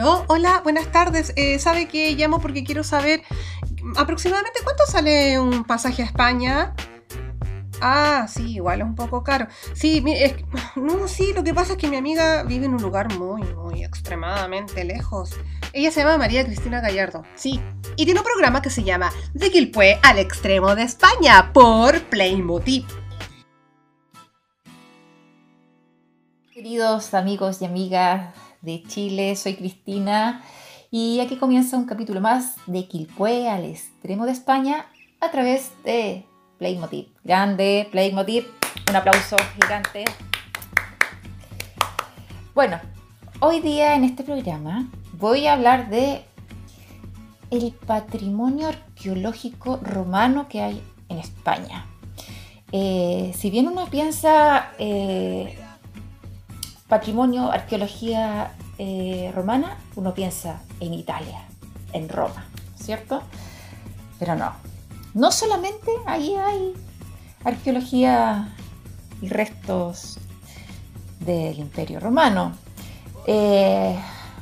Oh, hola, buenas tardes. Eh, ¿Sabe que llamo porque quiero saber aproximadamente cuánto sale un pasaje a España? Ah, sí, igual es un poco caro. Sí, no, sí, lo que pasa es que mi amiga vive en un lugar muy, muy extremadamente lejos. Ella se llama María Cristina Gallardo, sí. Y tiene un programa que se llama De Quilpué al extremo de España por Playmotiv. Queridos amigos y amigas de Chile, soy Cristina y aquí comienza un capítulo más de Quilpué al extremo de España a través de Playmotiv. Grande, Playmotiv. Un aplauso gigante. Bueno, hoy día en este programa voy a hablar de el patrimonio arqueológico romano que hay en España. Eh, si bien uno piensa eh, patrimonio, arqueología eh, romana, uno piensa en Italia, en Roma, ¿cierto? Pero no. No solamente ahí hay arqueología y restos del Imperio Romano. Eh,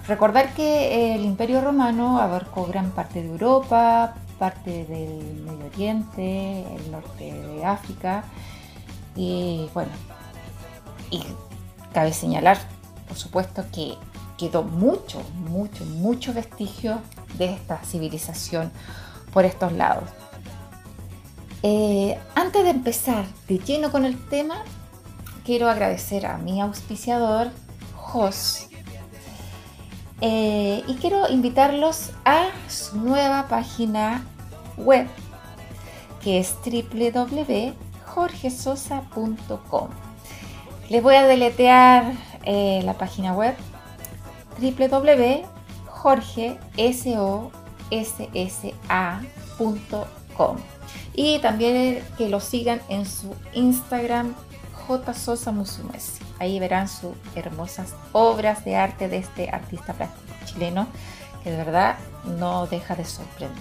recordar que el Imperio Romano abarcó gran parte de Europa, parte del Medio Oriente, el norte de África y bueno, y Cabe señalar, por supuesto, que quedó mucho, mucho, mucho vestigio de esta civilización por estos lados. Eh, antes de empezar de lleno con el tema, quiero agradecer a mi auspiciador, Jos, eh, y quiero invitarlos a su nueva página web, que es www.jorgesosa.com. Les voy a deletear eh, la página web www.jorgesossa.com y también que lo sigan en su Instagram jsosamusumesi. Ahí verán sus hermosas obras de arte de este artista plástico chileno que de verdad no deja de sorprender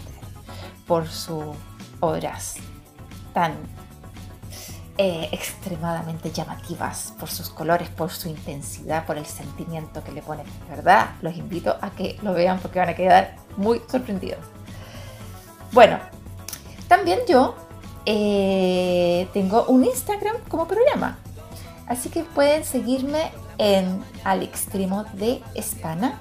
por sus obras tan eh, extremadamente llamativas por sus colores, por su intensidad, por el sentimiento que le ponen. ¿Verdad? Los invito a que lo vean porque van a quedar muy sorprendidos. Bueno, también yo eh, tengo un Instagram como programa. Así que pueden seguirme en Al Extremo de España.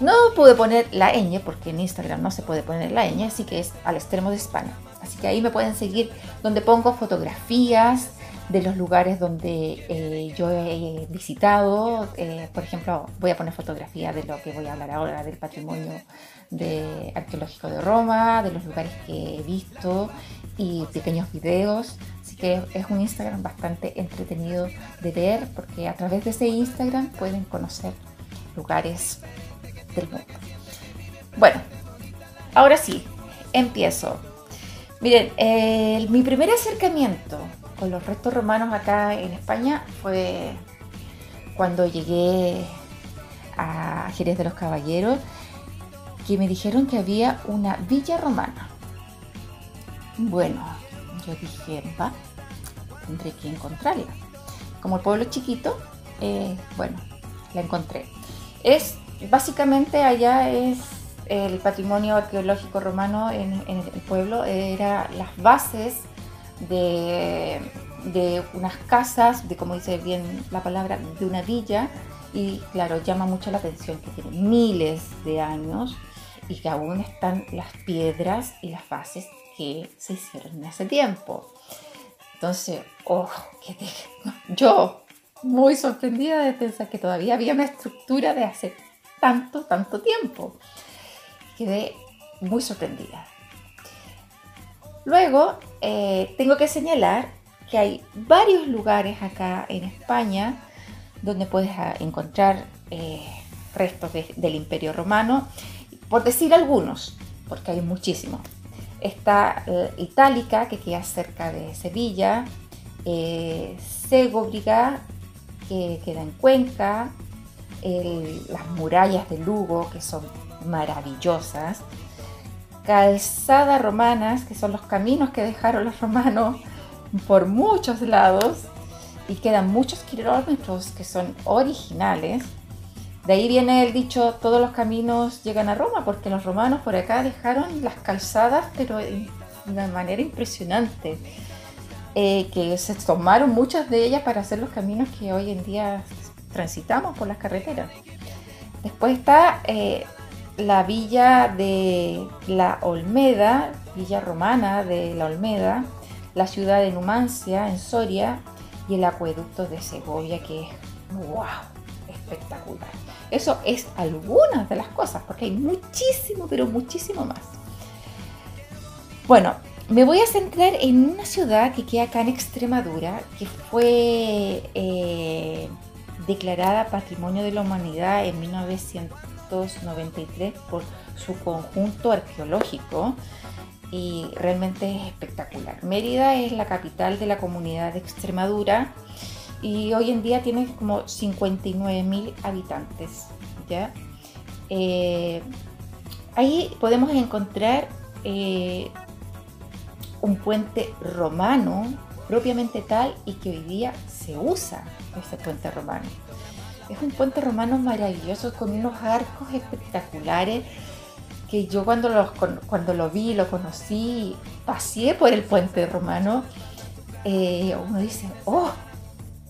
No pude poner la ñ porque en Instagram no se puede poner la ñ, así que es Al Extremo de España. Así que ahí me pueden seguir donde pongo fotografías de los lugares donde eh, yo he visitado. Eh, por ejemplo, voy a poner fotografías de lo que voy a hablar ahora, del patrimonio arqueológico de Roma, de los lugares que he visto y pequeños videos. Así que es un Instagram bastante entretenido de ver porque a través de ese Instagram pueden conocer lugares del mundo. Bueno, ahora sí, empiezo. Miren, mi primer acercamiento con los restos romanos acá en España fue cuando llegué a Jerez de los Caballeros, que me dijeron que había una villa romana. Bueno, yo dije, va, tendré que encontrarla. Como el pueblo chiquito, eh, bueno, la encontré. Es, básicamente allá es el patrimonio arqueológico romano en, el pueblo era las bases de, unas casas, de como dice bien la palabra, de una villa, y claro, llama mucho la atención que tiene miles de años y que aún están las piedras y las bases que se hicieron en ese tiempo. Entonces, oh, yo muy sorprendida de pensar que todavía había una estructura de hace tanto, tanto tiempo quedé muy sorprendida. Luego, eh, tengo que señalar que hay varios lugares acá en España donde puedes ah, encontrar eh, restos del Imperio Romano, por decir algunos, porque hay muchísimos. Está eh, Itálica, que queda cerca de Sevilla, Segobriga, que queda en Cuenca, las murallas de Lugo, que son maravillosas, calzadas romanas, que son los caminos que dejaron los romanos por muchos lados y quedan muchos kilómetros que son originales. De ahí viene el dicho, todos los caminos llegan a Roma, porque los romanos por acá dejaron las calzadas, pero de una manera impresionante. Eh, que se tomaron muchas de ellas para hacer los caminos que hoy en día transitamos por las carreteras. Después está eh, la villa de la Olmeda, villa romana de la Olmeda, la ciudad de Numancia en Soria y el acueducto de Segovia que es wow, espectacular. Eso es algunas de las cosas, porque hay muchísimo, pero muchísimo más. Bueno, me voy a centrar en una ciudad que queda acá en Extremadura, que fue eh, declarada Patrimonio de la Humanidad en 1993 por su conjunto arqueológico y realmente es espectacular. Mérida es la capital de la comunidad de Extremadura y hoy en día tiene como 59.000 habitantes. ¿ya? Eh, ahí podemos encontrar eh, un puente romano propiamente tal y que hoy día se usa ese puente romano. Es un puente romano maravilloso con unos arcos espectaculares que yo cuando lo, cuando lo vi, lo conocí, pasé por el puente romano, eh, uno dice, oh,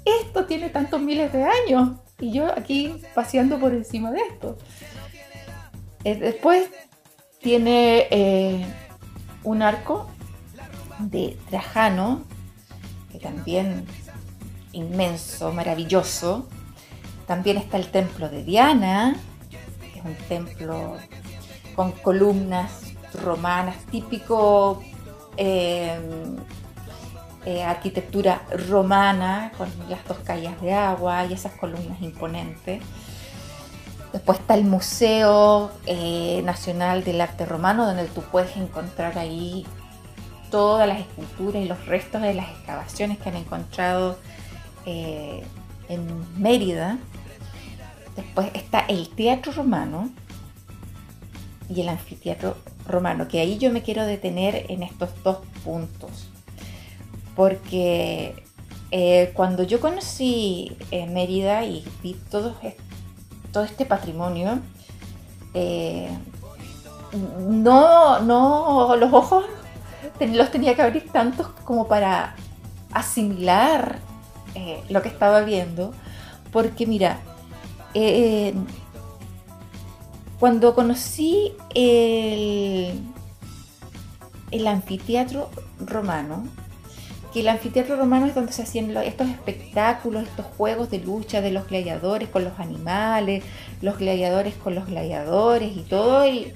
esto tiene tantos miles de años y yo aquí paseando por encima de esto. Eh, después tiene eh, un arco de Trajano, que también inmenso, maravilloso. También está el templo de Diana, que es un templo con columnas romanas, típico eh, eh, arquitectura romana, con las dos calles de agua y esas columnas imponentes. Después está el Museo eh, Nacional del Arte Romano, donde tú puedes encontrar ahí todas las esculturas y los restos de las excavaciones que han encontrado eh, en Mérida. Después está el Teatro Romano y el Anfiteatro Romano, que ahí yo me quiero detener en estos dos puntos. Porque eh, cuando yo conocí eh, Mérida y vi todo, todo este patrimonio, no, no, los ojos los tenía que abrir tantos como para asimilar eh, lo que estaba viendo, porque mira, eh, cuando conocí el, el anfiteatro romano, que el anfiteatro romano es donde se hacían estos espectáculos, estos juegos de lucha de los gladiadores con los animales, los gladiadores con los gladiadores y todo el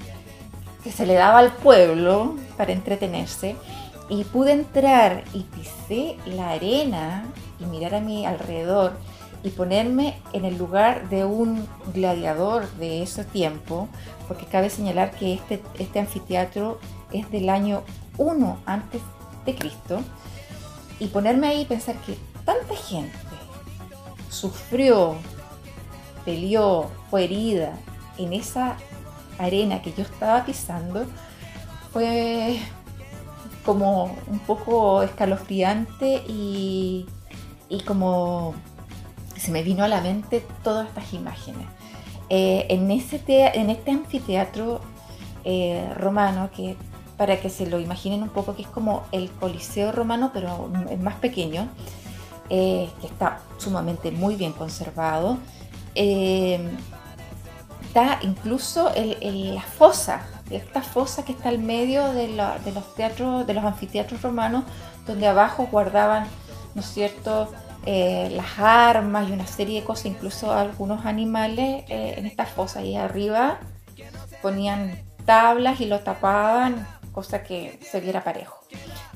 que se le daba al pueblo para entretenerse. Y pude entrar y pisé la arena y mirar a mi alrededor y ponerme en el lugar de un gladiador de ese tiempo, porque cabe señalar que este, este anfiteatro es del año 1 antes de Cristo, y ponerme ahí y pensar que tanta gente sufrió, peleó, fue herida en esa arena que yo estaba pisando, fue como un poco escalofriante y y como se me vino a la mente todas estas imágenes. Eh, en, ese en este anfiteatro eh, romano, que para que se lo imaginen un poco, que es como el Coliseo romano, pero es más pequeño, eh, que está sumamente muy bien conservado. está incluso la fosa, esta fosa que está al medio de, de los teatros, de los anfiteatros romanos, donde abajo guardaban ¿no es cierto? Eh, las armas y una serie de cosas, incluso algunos animales eh, en esta fosa ahí arriba ponían tablas y lo tapaban, cosa que se viera parejo.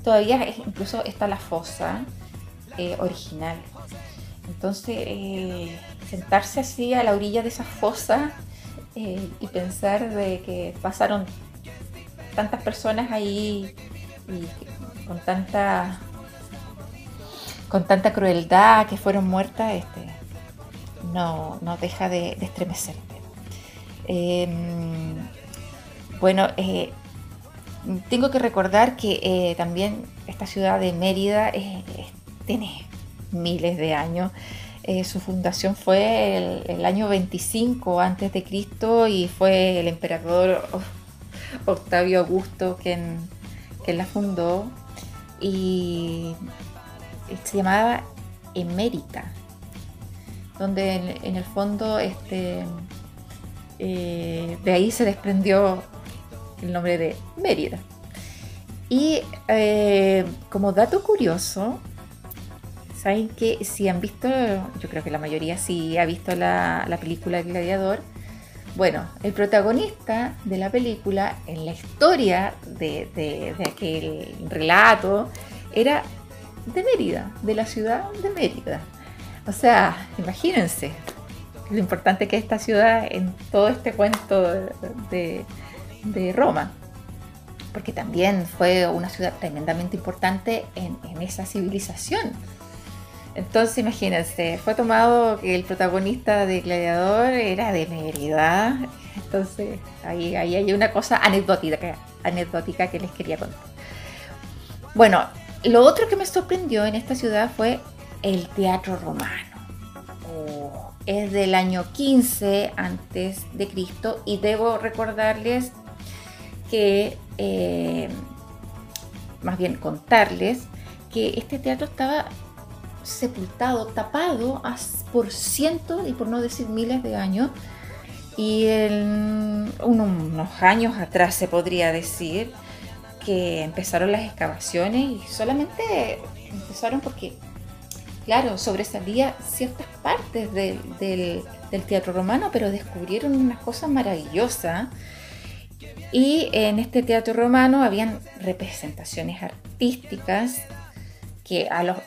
Todavía incluso está la fosa eh, original. Entonces, sentarse así a la orilla de esa fosa y pensar de que pasaron tantas personas ahí y con tanta con tanta crueldad que fueron muertas, este, no, no deja de, estremecerte. Em, bueno, eh, tengo que recordar que eh, también esta ciudad de Mérida tiene miles de años. Eh, su fundación fue el, año 25 antes de Cristo y fue el emperador Octavio Augusto quien, quien la fundó y se llamaba Emérita, donde en, el fondo este, eh, de ahí se desprendió el nombre de Mérida. Y eh, como dato curioso, saben que si han visto, yo creo que la mayoría sí ha visto la, película Gladiador, bueno, el protagonista de la película en la historia de, aquel relato era de Mérida, de la ciudad de Mérida. O sea, imagínense lo importante que es esta ciudad en todo este cuento de, de Roma porque también fue una ciudad tremendamente importante en, esa civilización. Entonces, imagínense, fue tomado que el protagonista de Gladiador era de Mérida. Entonces, ahí, ahí hay una cosa anecdótica, anecdótica que les quería contar. Bueno, lo otro que me sorprendió en esta ciudad fue el teatro romano. Oh, es del año 15 antes de Cristo y debo recordarles que, eh, más bien contarles, que este teatro estaba sepultado, tapado por cientos y por no decir miles de años. Y unos años atrás se podría decir que empezaron las excavaciones y solamente empezaron porque, claro, sobresalía ciertas partes del, del teatro romano, pero descubrieron unas cosas maravillosas y en este teatro romano habían representaciones artísticas que a los,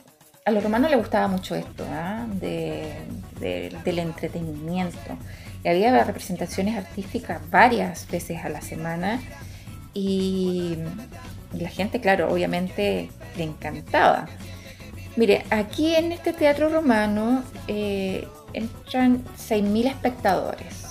a los romanos les gustaba mucho esto, ¿ah? del entretenimiento. Y había representaciones artísticas varias veces a la semana y la gente, claro, obviamente le encantaba. Mire, aquí en este teatro romano eh, entran 6.000 espectadores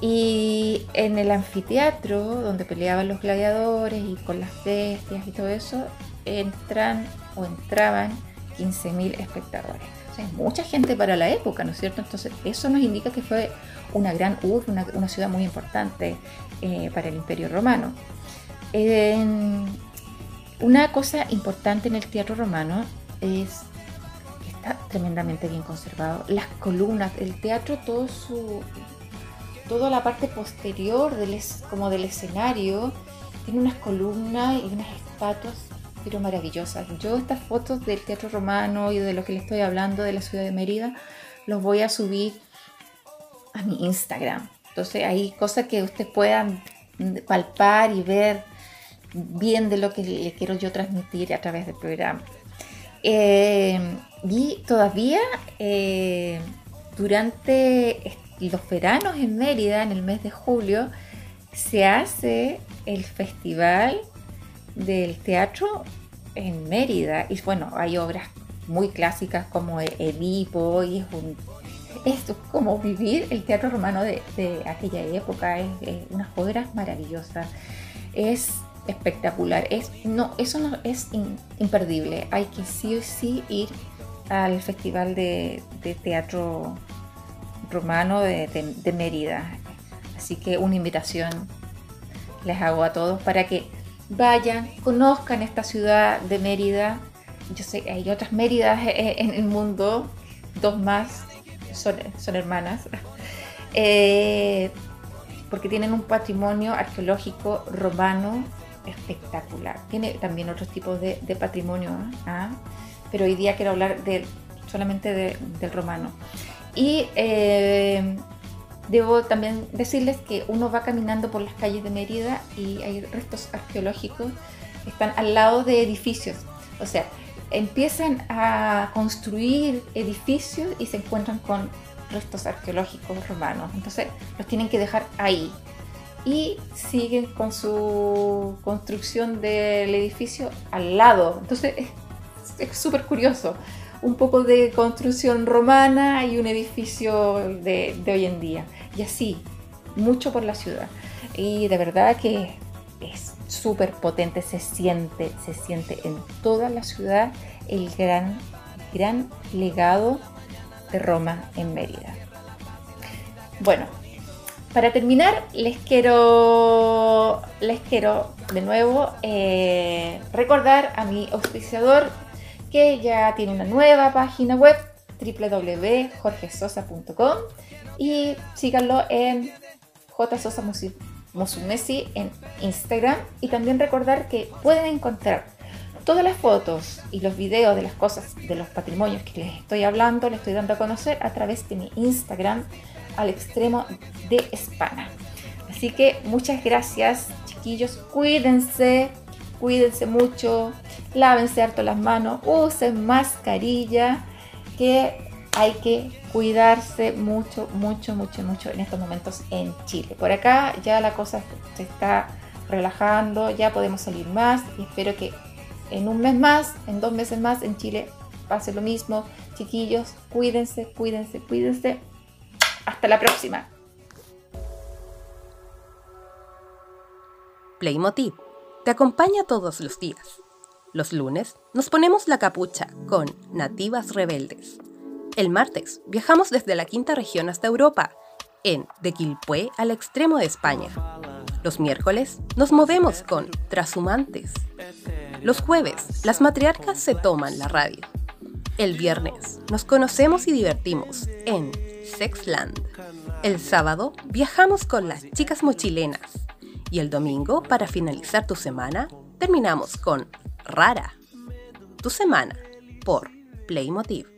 y en el anfiteatro, donde peleaban los gladiadores y con las bestias y todo eso, entran o entraban 15.000 espectadores. Mucha gente para la época, ¿no es cierto? Entonces, eso nos indica que fue una gran urbe, una, ciudad muy importante eh, para el Imperio Romano. una cosa importante en el teatro romano es que está tremendamente bien conservado. Las columnas, el teatro, todo su, toda la parte posterior como del escenario tiene unas columnas y unas estatuas pero maravillosas. Yo estas fotos del teatro romano y de lo que le estoy hablando de la ciudad de Mérida los voy a subir a mi Instagram. Entonces hay cosas que ustedes puedan palpar y ver bien de lo que le quiero yo transmitir a través del programa. Eh, y todavía eh, durante los veranos en Mérida, en el mes de julio, se hace el festival del teatro en Mérida. Y bueno, hay obras muy clásicas como Edipo y es un esto es como vivir el teatro romano de, aquella época, es, unas obras maravillosas, es espectacular, es, no, eso no es imperdible, hay que sí o sí ir al festival de, de teatro romano de, Mérida. Así que una invitación les hago a todos para que vayan, conozcan esta ciudad de Mérida. Yo sé que hay otras Méridas en el mundo, dos más son, son hermanas, eh, porque tienen un patrimonio arqueológico romano espectacular. Tiene también otros tipos de, patrimonio, ¿ah? pero hoy día quiero hablar de, solamente del romano. Y eh, debo también decirles que uno va caminando por las calles de Mérida y hay restos arqueológicos que están al lado de edificios. O sea, empiezan a construir edificios y se encuentran con restos arqueológicos romanos. Entonces los tienen que dejar ahí. Y siguen con su construcción del edificio al lado. Entonces es súper curioso un poco de construcción romana y un edificio de, hoy en día. Y así, mucho por la ciudad. Y de verdad que es súper potente, se siente, se siente en toda la ciudad el gran, gran legado de Roma en Mérida. Bueno, para terminar, les quiero, les quiero de nuevo eh, recordar a mi auspiciador que ya tiene una nueva página web www.jorgesosa.com y síganlo en jsosamosumesi en Instagram y también recordar que pueden encontrar todas las fotos y los videos de las cosas, de los patrimonios que les estoy hablando, les estoy dando a conocer a través de mi Instagram al extremo de España. Así que muchas gracias, chiquillos. Cuídense, cuídense mucho, lávense harto las manos, usen mascarilla, que hay que cuidarse mucho, mucho, mucho, mucho en estos momentos en Chile. Por acá ya la cosa se está relajando, ya podemos salir más y espero que en un mes más, en dos meses más en Chile pase lo mismo. Chiquillos, cuídense, cuídense, cuídense. Hasta la próxima. Playmotiv te acompaña todos los días. Los lunes nos ponemos la capucha con Nativas Rebeldes. El martes viajamos desde la quinta región hasta Europa, en De Quilpué al extremo de España. Los miércoles nos movemos con Trashumantes. Los jueves, las matriarcas se toman la radio. El viernes, nos conocemos y divertimos en Sexland. El sábado, viajamos con las chicas mochilenas. Y el domingo, para finalizar tu semana, terminamos con Rara. Tu semana por Playmotiv.